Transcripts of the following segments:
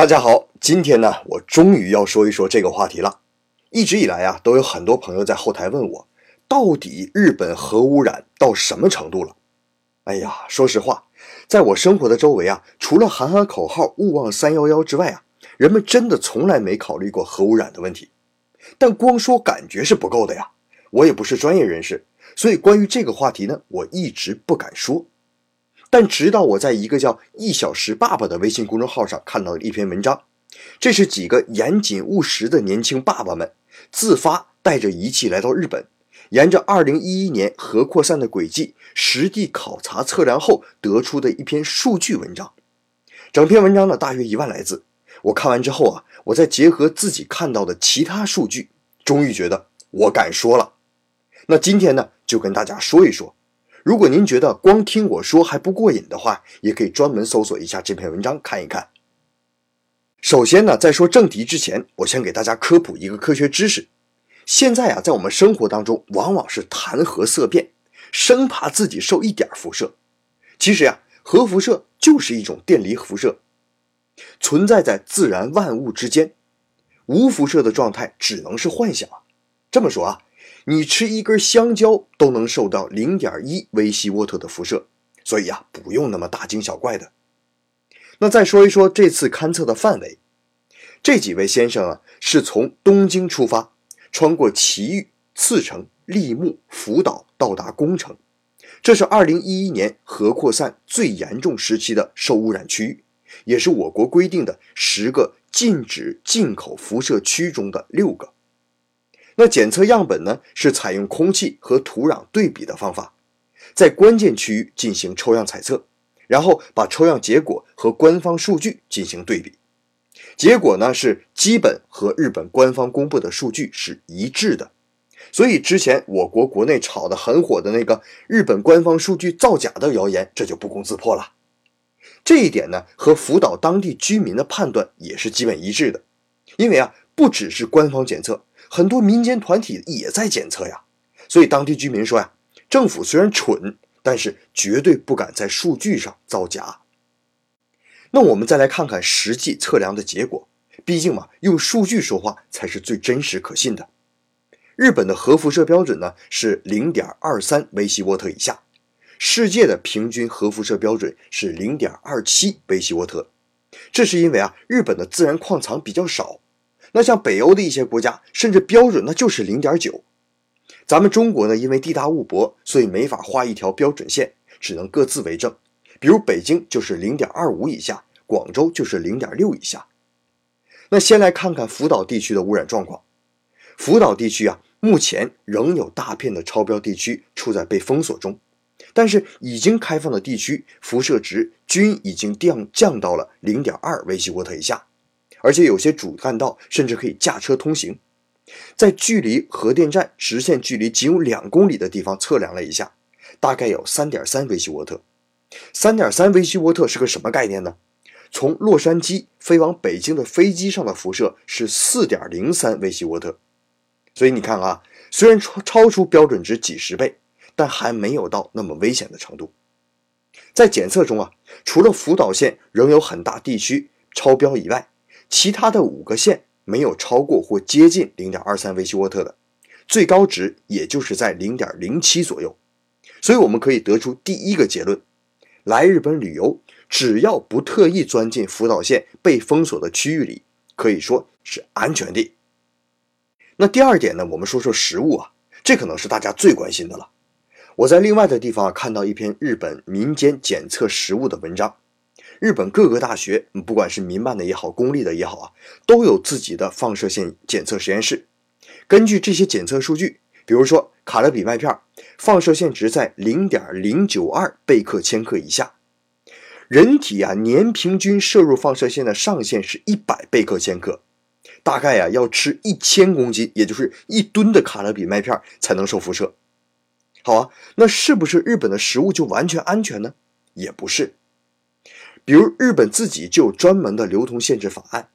大家好，今天呢，我终于要说一说这个话题了。一直以来啊，都有很多朋友在后台问我，到底日本核污染到什么程度了？哎呀，说实话，在我生活的周围啊，除了喊喊口号“勿忘三幺幺”之外啊，人们真的从来没考虑过核污染的问题。但光说感觉是不够的呀，我也不是专业人士，所以关于这个话题呢，我一直不敢说。但直到我在一个叫“一小时爸爸”的微信公众号上看到了一篇文章，这是几个严谨务实的年轻爸爸们自发带着仪器来到日本，沿着2011年核扩散的轨迹实地考察测量后得出的一篇数据文章。整篇文章呢大约一万来字，我看完之后啊，我再结合自己看到的其他数据，终于觉得我敢说了。那今天呢，就跟大家说一说。如果您觉得光听我说还不过瘾的话，也可以专门搜索一下这篇文章看一看。首先呢，在说正题之前，我先给大家科普一个科学知识。现在啊，在我们生活当中，往往是谈核色变，生怕自己受一点辐射。其实呀，核辐射就是一种电离辐射，存在在自然万物之间。无辐射的状态只能是幻想。这么说啊。你吃一根香蕉都能受到零点一微西沃特的辐射，所以呀，不用那么大惊小怪的。那再说一说这次勘测的范围，这几位先生啊，是从东京出发，穿过埼玉、茨城、立木、福岛，到达宫城。这是2011年核扩散最严重时期的受污染区域，也是我国规定的十个禁止进口辐射区中的六个。那检测样本呢？是采用空气和土壤对比的方法，在关键区域进行抽样采测，然后把抽样结果和官方数据进行对比，结果呢是基本和日本官方公布的数据是一致的。所以之前我国国内炒得很火的那个日本官方数据造假的谣言，这就不攻自破了。这一点呢，和福岛当地居民的判断也是基本一致的，因为啊，不只是官方检测。很多民间团体也在检测呀，所以当地居民说呀，政府虽然蠢，但是绝对不敢在数据上造假。那我们再来看看实际测量的结果，毕竟嘛，用数据说话才是最真实可信的。日本的核辐射标准呢是零点二三微西沃特以下，世界的平均核辐射标准是零点二七微西沃特，这是因为啊，日本的自然矿藏比较少。那像北欧的一些国家，甚至标准那就是零点九。咱们中国呢，因为地大物博，所以没法画一条标准线，只能各自为政。比如北京就是零点二五以下，广州就是零点六以下。那先来看看福岛地区的污染状况。福岛地区啊，目前仍有大片的超标地区处在被封锁中，但是已经开放的地区辐射值均已经降降到了零点二微西沃特以下。而且有些主干道甚至可以驾车通行，在距离核电站直线距离仅有两公里的地方测量了一下，大概有三点三微西沃特。三点三微西沃特是个什么概念呢？从洛杉矶飞往北京的飞机上的辐射是四点零三微西沃特。所以你看啊，虽然超超出标准值几十倍，但还没有到那么危险的程度。在检测中啊，除了福岛县仍有很大地区超标以外，其他的五个县没有超过或接近零点二三微西沃特的，最高值也就是在零点零七左右，所以我们可以得出第一个结论：来日本旅游，只要不特意钻进福岛县被封锁的区域里，可以说是安全的。那第二点呢，我们说说食物啊，这可能是大家最关心的了。我在另外的地方看到一篇日本民间检测食物的文章。日本各个大学，不管是民办的也好，公立的也好啊，都有自己的放射线检测实验室。根据这些检测数据，比如说卡乐比麦片，放射线值在零点零九二贝克千克以下。人体啊，年平均摄入放射线的上限是一百贝克千克，大概呀要吃一千公斤，也就是一吨的卡乐比麦片才能受辐射。好啊，那是不是日本的食物就完全安全呢？也不是。比如日本自己就有专门的流通限制法案，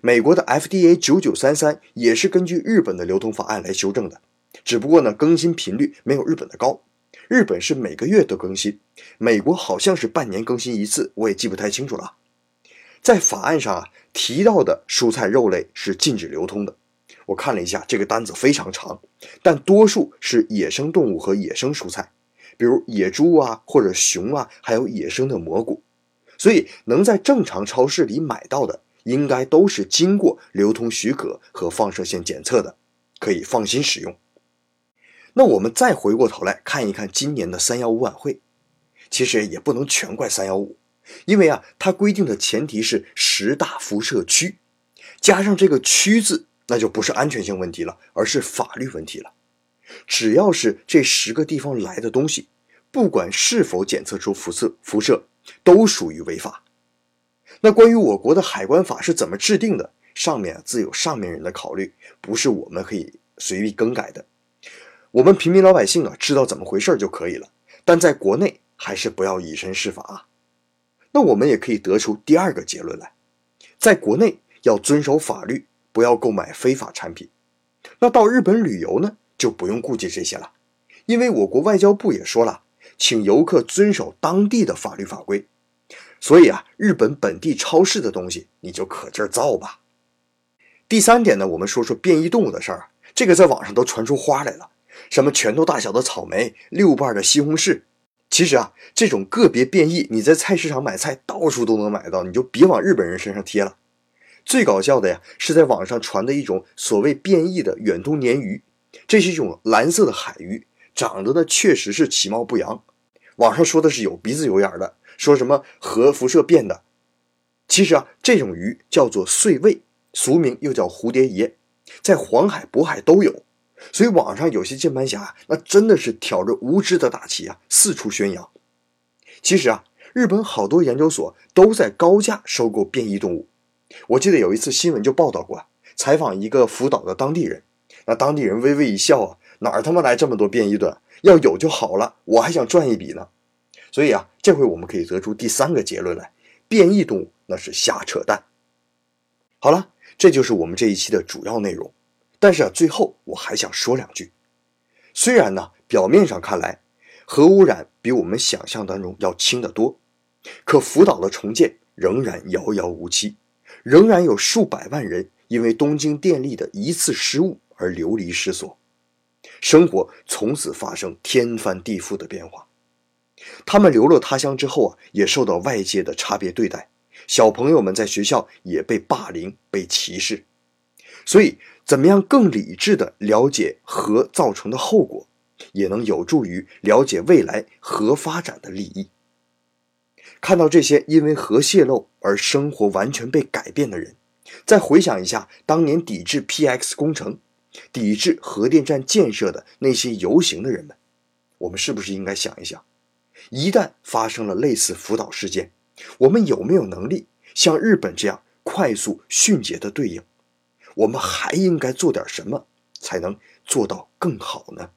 美国的 FDA 九九三三也是根据日本的流通法案来修正的，只不过呢更新频率没有日本的高，日本是每个月都更新，美国好像是半年更新一次，我也记不太清楚了。在法案上啊提到的蔬菜肉类是禁止流通的。我看了一下，这个单子非常长，但多数是野生动物和野生蔬菜，比如野猪啊或者熊啊，还有野生的蘑菇。所以能在正常超市里买到的，应该都是经过流通许可和放射线检测的，可以放心使用。那我们再回过头来看一看今年的三幺五晚会，其实也不能全怪三幺五，因为啊，它规定的前提是十大辐射区，加上这个“区”字，那就不是安全性问题了，而是法律问题了。只要是这十个地方来的东西，不管是否检测出辐射，辐射。都属于违法。那关于我国的海关法是怎么制定的？上面自有上面人的考虑，不是我们可以随意更改的。我们平民老百姓啊，知道怎么回事就可以了。但在国内还是不要以身试法啊。那我们也可以得出第二个结论来：在国内要遵守法律，不要购买非法产品。那到日本旅游呢，就不用顾忌这些了，因为我国外交部也说了。请游客遵守当地的法律法规，所以啊，日本本地超市的东西你就可劲儿造吧。第三点呢，我们说说变异动物的事儿，这个在网上都传出花来了，什么拳头大小的草莓、六瓣的西红柿。其实啊，这种个别变异，你在菜市场买菜到处都能买到，你就别往日本人身上贴了。最搞笑的呀，是在网上传的一种所谓变异的远东鲶鱼，这是一种蓝色的海鱼，长得呢确实是其貌不扬。网上说的是有鼻子有眼的，说什么核辐射变的。其实啊，这种鱼叫做碎胃，俗名又叫蝴蝶鱼，在黄海、渤海都有。所以网上有些键盘侠，那真的是挑着无知的大旗啊，四处宣扬。其实啊，日本好多研究所都在高价收购变异动物。我记得有一次新闻就报道过，采访一个福岛的当地人，那当地人微微一笑啊，哪儿他妈来这么多变异的？要有就好了，我还想赚一笔呢。所以啊，这回我们可以得出第三个结论来：变异动物那是瞎扯淡。好了，这就是我们这一期的主要内容。但是啊，最后我还想说两句。虽然呢，表面上看来核污染比我们想象当中要轻得多，可福岛的重建仍然遥遥无期，仍然有数百万人因为东京电力的一次失误而流离失所。生活从此发生天翻地覆的变化，他们流落他乡之后啊，也受到外界的差别对待，小朋友们在学校也被霸凌、被歧视。所以，怎么样更理智的了解核造成的后果，也能有助于了解未来核发展的利益。看到这些因为核泄漏而生活完全被改变的人，再回想一下当年抵制 PX 工程。抵制核电站建设的那些游行的人们，我们是不是应该想一想，一旦发生了类似福岛事件，我们有没有能力像日本这样快速迅捷的对应？我们还应该做点什么才能做到更好呢？